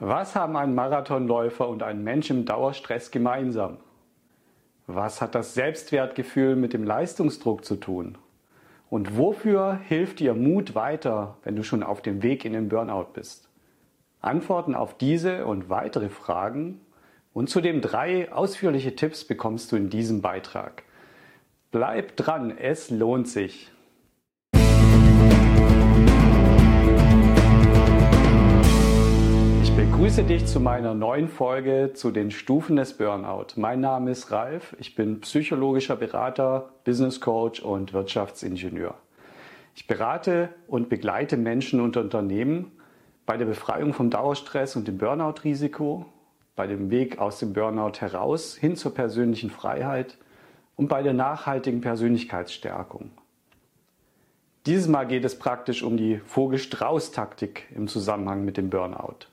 Was haben ein Marathonläufer und ein Mensch im Dauerstress gemeinsam? Was hat das Selbstwertgefühl mit dem Leistungsdruck zu tun? Und wofür hilft dir Mut weiter, wenn du schon auf dem Weg in den Burnout bist? Antworten auf diese und weitere Fragen und zudem drei ausführliche Tipps bekommst du in diesem Beitrag. Bleib dran, es lohnt sich. Begrüße dich zu meiner neuen Folge zu den Stufen des Burnout. Mein Name ist Ralf, ich bin psychologischer Berater, Business Coach und Wirtschaftsingenieur. Ich berate und begleite Menschen und Unternehmen bei der Befreiung vom Dauerstress und dem Burnout-Risiko, bei dem Weg aus dem Burnout heraus hin zur persönlichen Freiheit und bei der nachhaltigen Persönlichkeitsstärkung. Dieses Mal geht es praktisch um die Vogel-Strauß-Taktik im Zusammenhang mit dem Burnout.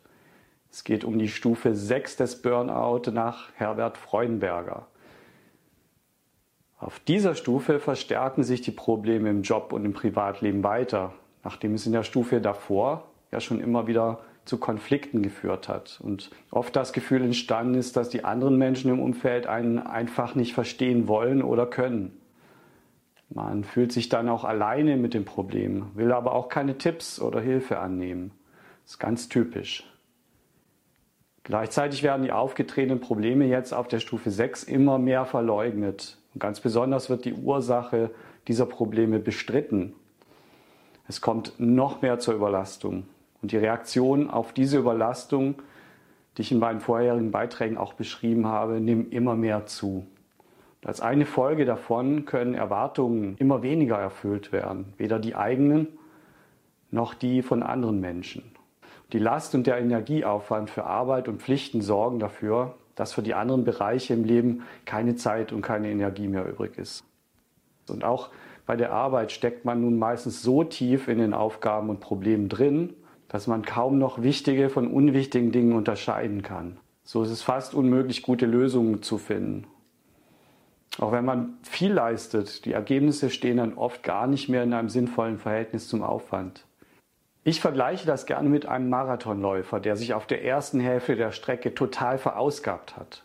Es geht um die Stufe 6 des Burnout nach Herbert Freudenberger. Auf dieser Stufe verstärken sich die Probleme im Job und im Privatleben weiter, nachdem es in der Stufe davor ja schon immer wieder zu Konflikten geführt hat und oft das Gefühl entstanden ist, dass die anderen Menschen im Umfeld einen einfach nicht verstehen wollen oder können. Man fühlt sich dann auch alleine mit dem Problem, will aber auch keine Tipps oder Hilfe annehmen. Das ist ganz typisch. Gleichzeitig werden die aufgetretenen Probleme jetzt auf der Stufe 6 immer mehr verleugnet. Und ganz besonders wird die Ursache dieser Probleme bestritten. Es kommt noch mehr zur Überlastung. Und die Reaktionen auf diese Überlastung, die ich in meinen vorherigen Beiträgen auch beschrieben habe, nehmen immer mehr zu. Und als eine Folge davon können Erwartungen immer weniger erfüllt werden, weder die eigenen noch die von anderen Menschen. Die Last und der Energieaufwand für Arbeit und Pflichten sorgen dafür, dass für die anderen Bereiche im Leben keine Zeit und keine Energie mehr übrig ist. Und auch bei der Arbeit steckt man nun meistens so tief in den Aufgaben und Problemen drin, dass man kaum noch wichtige von unwichtigen Dingen unterscheiden kann. So ist es fast unmöglich, gute Lösungen zu finden. Auch wenn man viel leistet, die Ergebnisse stehen dann oft gar nicht mehr in einem sinnvollen Verhältnis zum Aufwand. Ich vergleiche das gerne mit einem Marathonläufer, der sich auf der ersten Hälfte der Strecke total verausgabt hat.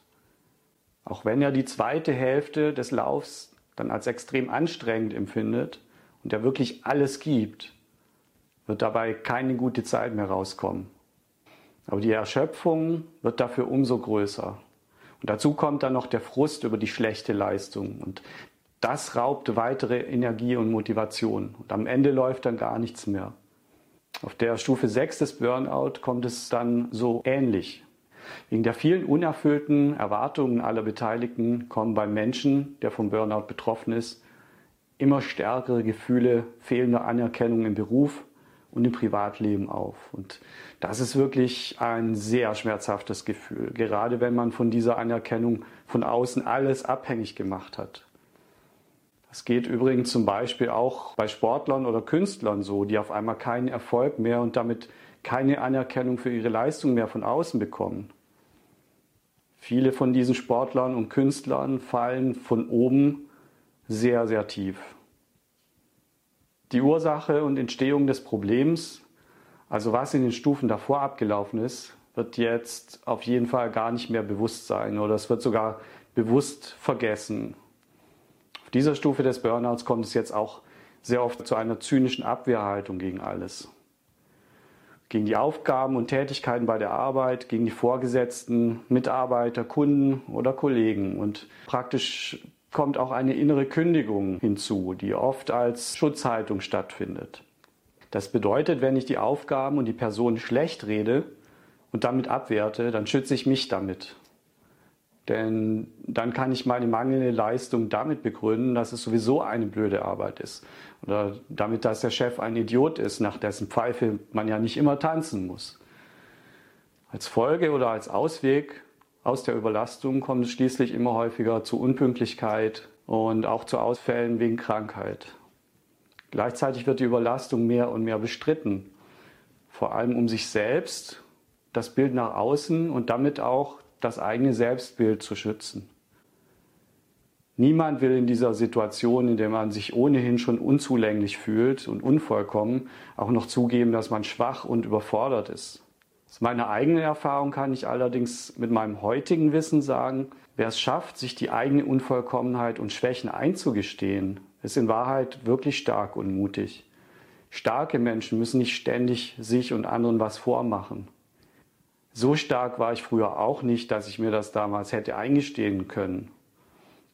Auch wenn er die zweite Hälfte des Laufs dann als extrem anstrengend empfindet und er wirklich alles gibt, wird dabei keine gute Zeit mehr rauskommen. Aber die Erschöpfung wird dafür umso größer. Und dazu kommt dann noch der Frust über die schlechte Leistung. Und das raubt weitere Energie und Motivation. Und am Ende läuft dann gar nichts mehr. Auf der Stufe 6 des Burnout kommt es dann so ähnlich. Wegen der vielen unerfüllten Erwartungen aller Beteiligten kommen beim Menschen, der vom Burnout betroffen ist, immer stärkere Gefühle fehlender Anerkennung im Beruf und im Privatleben auf. Und das ist wirklich ein sehr schmerzhaftes Gefühl, gerade wenn man von dieser Anerkennung von außen alles abhängig gemacht hat. Es geht übrigens zum Beispiel auch bei Sportlern oder Künstlern so, die auf einmal keinen Erfolg mehr und damit keine Anerkennung für ihre Leistung mehr von außen bekommen. Viele von diesen Sportlern und Künstlern fallen von oben sehr, sehr tief. Die Ursache und Entstehung des Problems, also was in den Stufen davor abgelaufen ist, wird jetzt auf jeden Fall gar nicht mehr bewusst sein oder es wird sogar bewusst vergessen auf dieser Stufe des Burnouts kommt es jetzt auch sehr oft zu einer zynischen Abwehrhaltung gegen alles. Gegen die Aufgaben und Tätigkeiten bei der Arbeit, gegen die Vorgesetzten, Mitarbeiter, Kunden oder Kollegen. Und praktisch kommt auch eine innere Kündigung hinzu, die oft als Schutzhaltung stattfindet. Das bedeutet, wenn ich die Aufgaben und die Personen schlecht rede und damit abwerte, dann schütze ich mich damit. Denn dann kann ich meine mangelnde Leistung damit begründen, dass es sowieso eine blöde Arbeit ist. Oder damit, dass der Chef ein Idiot ist, nach dessen Pfeife man ja nicht immer tanzen muss. Als Folge oder als Ausweg aus der Überlastung kommt es schließlich immer häufiger zu Unpünktlichkeit und auch zu Ausfällen wegen Krankheit. Gleichzeitig wird die Überlastung mehr und mehr bestritten, vor allem um sich selbst, das Bild nach außen und damit auch das eigene Selbstbild zu schützen. Niemand will in dieser Situation, in der man sich ohnehin schon unzulänglich fühlt und unvollkommen, auch noch zugeben, dass man schwach und überfordert ist. Aus meiner eigenen Erfahrung kann ich allerdings mit meinem heutigen Wissen sagen, wer es schafft, sich die eigene Unvollkommenheit und Schwächen einzugestehen, ist in Wahrheit wirklich stark und mutig. Starke Menschen müssen nicht ständig sich und anderen was vormachen. So stark war ich früher auch nicht, dass ich mir das damals hätte eingestehen können.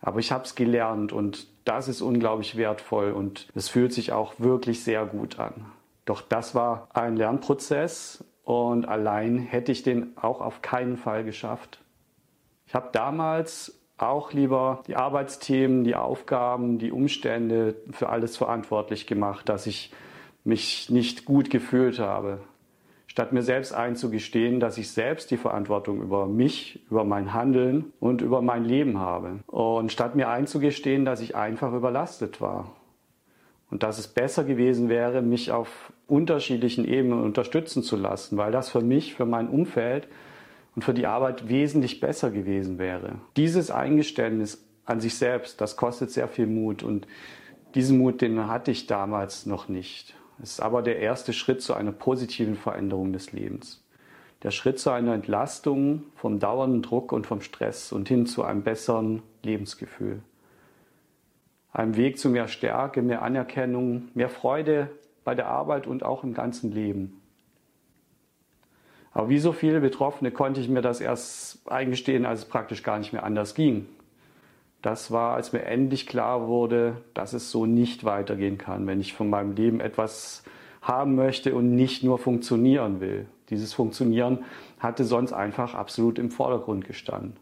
Aber ich habe es gelernt und das ist unglaublich wertvoll und es fühlt sich auch wirklich sehr gut an. Doch das war ein Lernprozess und allein hätte ich den auch auf keinen Fall geschafft. Ich habe damals auch lieber die Arbeitsthemen, die Aufgaben, die Umstände für alles verantwortlich gemacht, dass ich mich nicht gut gefühlt habe. Statt mir selbst einzugestehen, dass ich selbst die Verantwortung über mich, über mein Handeln und über mein Leben habe. Und statt mir einzugestehen, dass ich einfach überlastet war. Und dass es besser gewesen wäre, mich auf unterschiedlichen Ebenen unterstützen zu lassen, weil das für mich, für mein Umfeld und für die Arbeit wesentlich besser gewesen wäre. Dieses Eingeständnis an sich selbst, das kostet sehr viel Mut und diesen Mut, den hatte ich damals noch nicht. Es ist aber der erste Schritt zu einer positiven Veränderung des Lebens. Der Schritt zu einer Entlastung vom dauernden Druck und vom Stress und hin zu einem besseren Lebensgefühl. Einem Weg zu mehr Stärke, mehr Anerkennung, mehr Freude bei der Arbeit und auch im ganzen Leben. Aber wie so viele Betroffene konnte ich mir das erst eingestehen, als es praktisch gar nicht mehr anders ging. Das war, als mir endlich klar wurde, dass es so nicht weitergehen kann, wenn ich von meinem Leben etwas haben möchte und nicht nur funktionieren will. Dieses Funktionieren hatte sonst einfach absolut im Vordergrund gestanden.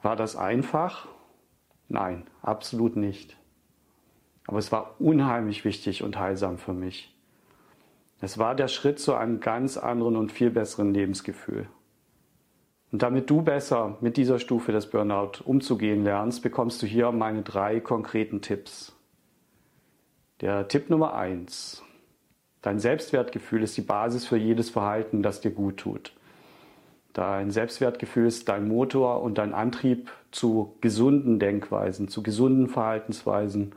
War das einfach? Nein, absolut nicht. Aber es war unheimlich wichtig und heilsam für mich. Es war der Schritt zu einem ganz anderen und viel besseren Lebensgefühl. Und damit du besser mit dieser Stufe des Burnout umzugehen lernst, bekommst du hier meine drei konkreten Tipps. Der Tipp Nummer eins: Dein Selbstwertgefühl ist die Basis für jedes Verhalten, das dir gut tut. Dein Selbstwertgefühl ist dein Motor und dein Antrieb zu gesunden Denkweisen, zu gesunden Verhaltensweisen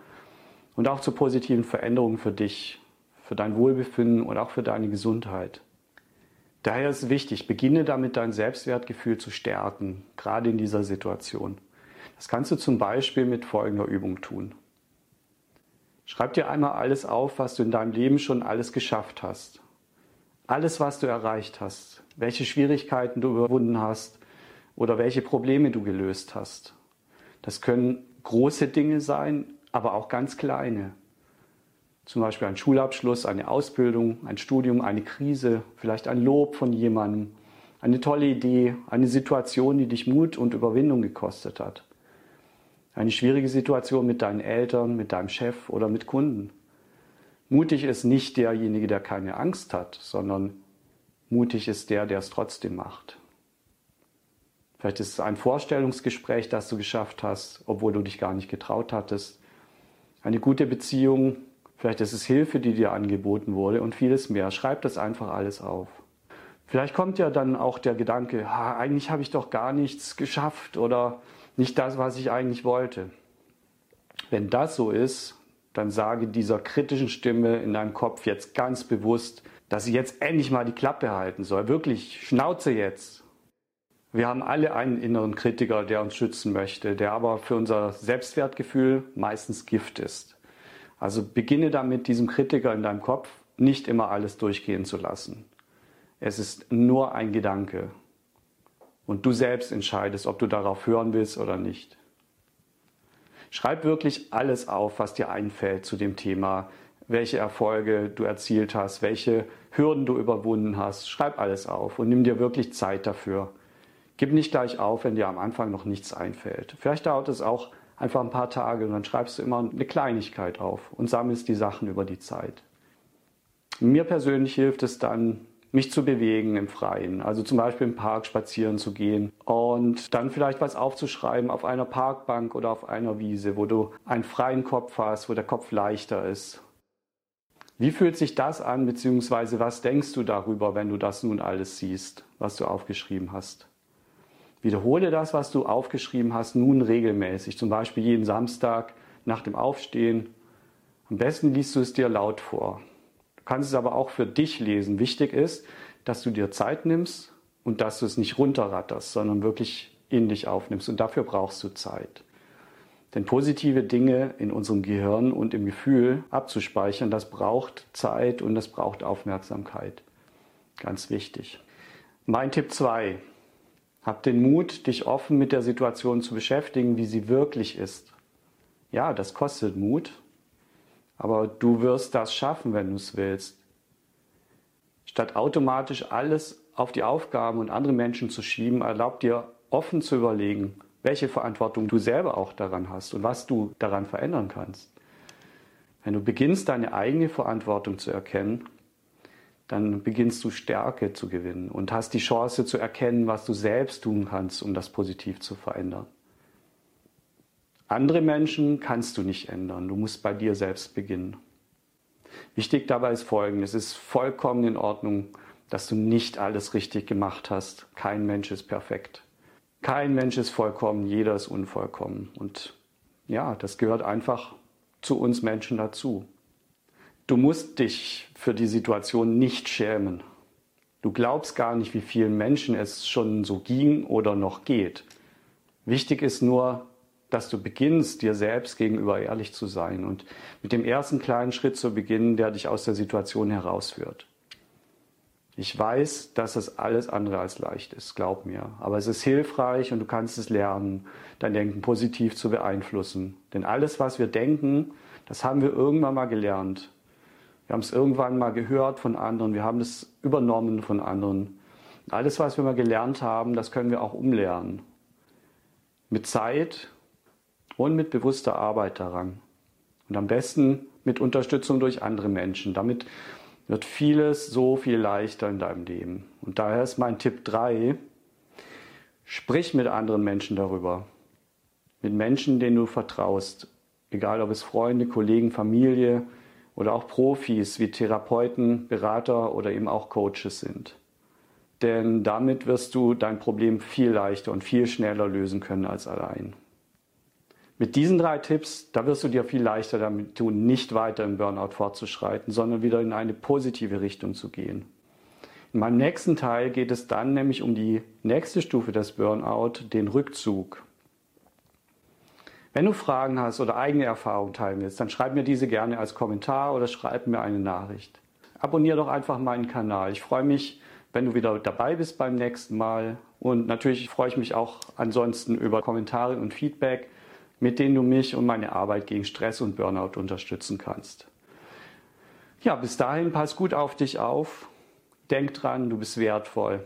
und auch zu positiven Veränderungen für dich für dein Wohlbefinden und auch für deine Gesundheit. Daher ist es wichtig, beginne damit dein Selbstwertgefühl zu stärken, gerade in dieser Situation. Das kannst du zum Beispiel mit folgender Übung tun. Schreib dir einmal alles auf, was du in deinem Leben schon alles geschafft hast. Alles, was du erreicht hast, welche Schwierigkeiten du überwunden hast oder welche Probleme du gelöst hast. Das können große Dinge sein, aber auch ganz kleine. Zum Beispiel ein Schulabschluss, eine Ausbildung, ein Studium, eine Krise, vielleicht ein Lob von jemandem, eine tolle Idee, eine Situation, die dich Mut und Überwindung gekostet hat. Eine schwierige Situation mit deinen Eltern, mit deinem Chef oder mit Kunden. Mutig ist nicht derjenige, der keine Angst hat, sondern mutig ist der, der es trotzdem macht. Vielleicht ist es ein Vorstellungsgespräch, das du geschafft hast, obwohl du dich gar nicht getraut hattest. Eine gute Beziehung, Vielleicht ist es Hilfe, die dir angeboten wurde und vieles mehr. Schreib das einfach alles auf. Vielleicht kommt ja dann auch der Gedanke, ha, eigentlich habe ich doch gar nichts geschafft oder nicht das, was ich eigentlich wollte. Wenn das so ist, dann sage dieser kritischen Stimme in deinem Kopf jetzt ganz bewusst, dass sie jetzt endlich mal die Klappe halten soll. Wirklich, Schnauze jetzt. Wir haben alle einen inneren Kritiker, der uns schützen möchte, der aber für unser Selbstwertgefühl meistens Gift ist. Also beginne damit, diesem Kritiker in deinem Kopf nicht immer alles durchgehen zu lassen. Es ist nur ein Gedanke. Und du selbst entscheidest, ob du darauf hören willst oder nicht. Schreib wirklich alles auf, was dir einfällt zu dem Thema, welche Erfolge du erzielt hast, welche Hürden du überwunden hast. Schreib alles auf und nimm dir wirklich Zeit dafür. Gib nicht gleich auf, wenn dir am Anfang noch nichts einfällt. Vielleicht dauert es auch einfach ein paar Tage und dann schreibst du immer eine Kleinigkeit auf und sammelst die Sachen über die Zeit. Mir persönlich hilft es dann, mich zu bewegen im Freien, also zum Beispiel im Park spazieren zu gehen und dann vielleicht was aufzuschreiben auf einer Parkbank oder auf einer Wiese, wo du einen freien Kopf hast, wo der Kopf leichter ist. Wie fühlt sich das an, beziehungsweise was denkst du darüber, wenn du das nun alles siehst, was du aufgeschrieben hast? Wiederhole das, was du aufgeschrieben hast, nun regelmäßig, zum Beispiel jeden Samstag nach dem Aufstehen. Am besten liest du es dir laut vor. Du kannst es aber auch für dich lesen. Wichtig ist, dass du dir Zeit nimmst und dass du es nicht runterratterst, sondern wirklich in dich aufnimmst. Und dafür brauchst du Zeit. Denn positive Dinge in unserem Gehirn und im Gefühl abzuspeichern, das braucht Zeit und das braucht Aufmerksamkeit. Ganz wichtig. Mein Tipp 2. Hab den Mut, dich offen mit der Situation zu beschäftigen, wie sie wirklich ist. Ja, das kostet Mut, aber du wirst das schaffen, wenn du es willst. Statt automatisch alles auf die Aufgaben und andere Menschen zu schieben, erlaub dir offen zu überlegen, welche Verantwortung du selber auch daran hast und was du daran verändern kannst. Wenn du beginnst, deine eigene Verantwortung zu erkennen, dann beginnst du Stärke zu gewinnen und hast die Chance zu erkennen, was du selbst tun kannst, um das positiv zu verändern. Andere Menschen kannst du nicht ändern, du musst bei dir selbst beginnen. Wichtig dabei ist Folgendes, es ist vollkommen in Ordnung, dass du nicht alles richtig gemacht hast. Kein Mensch ist perfekt. Kein Mensch ist vollkommen, jeder ist unvollkommen. Und ja, das gehört einfach zu uns Menschen dazu. Du musst dich für die Situation nicht schämen. Du glaubst gar nicht, wie vielen Menschen es schon so ging oder noch geht. Wichtig ist nur, dass du beginnst, dir selbst gegenüber ehrlich zu sein und mit dem ersten kleinen Schritt zu beginnen, der dich aus der Situation herausführt. Ich weiß, dass es alles andere als leicht ist, glaub mir. Aber es ist hilfreich und du kannst es lernen, dein Denken positiv zu beeinflussen. Denn alles, was wir denken, das haben wir irgendwann mal gelernt. Wir haben es irgendwann mal gehört von anderen, wir haben es übernommen von anderen. Alles, was wir mal gelernt haben, das können wir auch umlernen. Mit Zeit und mit bewusster Arbeit daran. Und am besten mit Unterstützung durch andere Menschen. Damit wird vieles so viel leichter in deinem Leben. Und daher ist mein Tipp 3, sprich mit anderen Menschen darüber. Mit Menschen, denen du vertraust. Egal ob es Freunde, Kollegen, Familie oder auch Profis wie Therapeuten, Berater oder eben auch Coaches sind. Denn damit wirst du dein Problem viel leichter und viel schneller lösen können als allein. Mit diesen drei Tipps, da wirst du dir viel leichter damit tun, nicht weiter im Burnout fortzuschreiten, sondern wieder in eine positive Richtung zu gehen. In meinem nächsten Teil geht es dann nämlich um die nächste Stufe des Burnout, den Rückzug. Wenn du Fragen hast oder eigene Erfahrungen teilen willst, dann schreib mir diese gerne als Kommentar oder schreib mir eine Nachricht. Abonnier doch einfach meinen Kanal. Ich freue mich, wenn du wieder dabei bist beim nächsten Mal. Und natürlich freue ich mich auch ansonsten über Kommentare und Feedback mit denen du mich und meine Arbeit gegen Stress und Burnout unterstützen kannst. Ja, bis dahin pass gut auf dich auf. Denk dran, du bist wertvoll.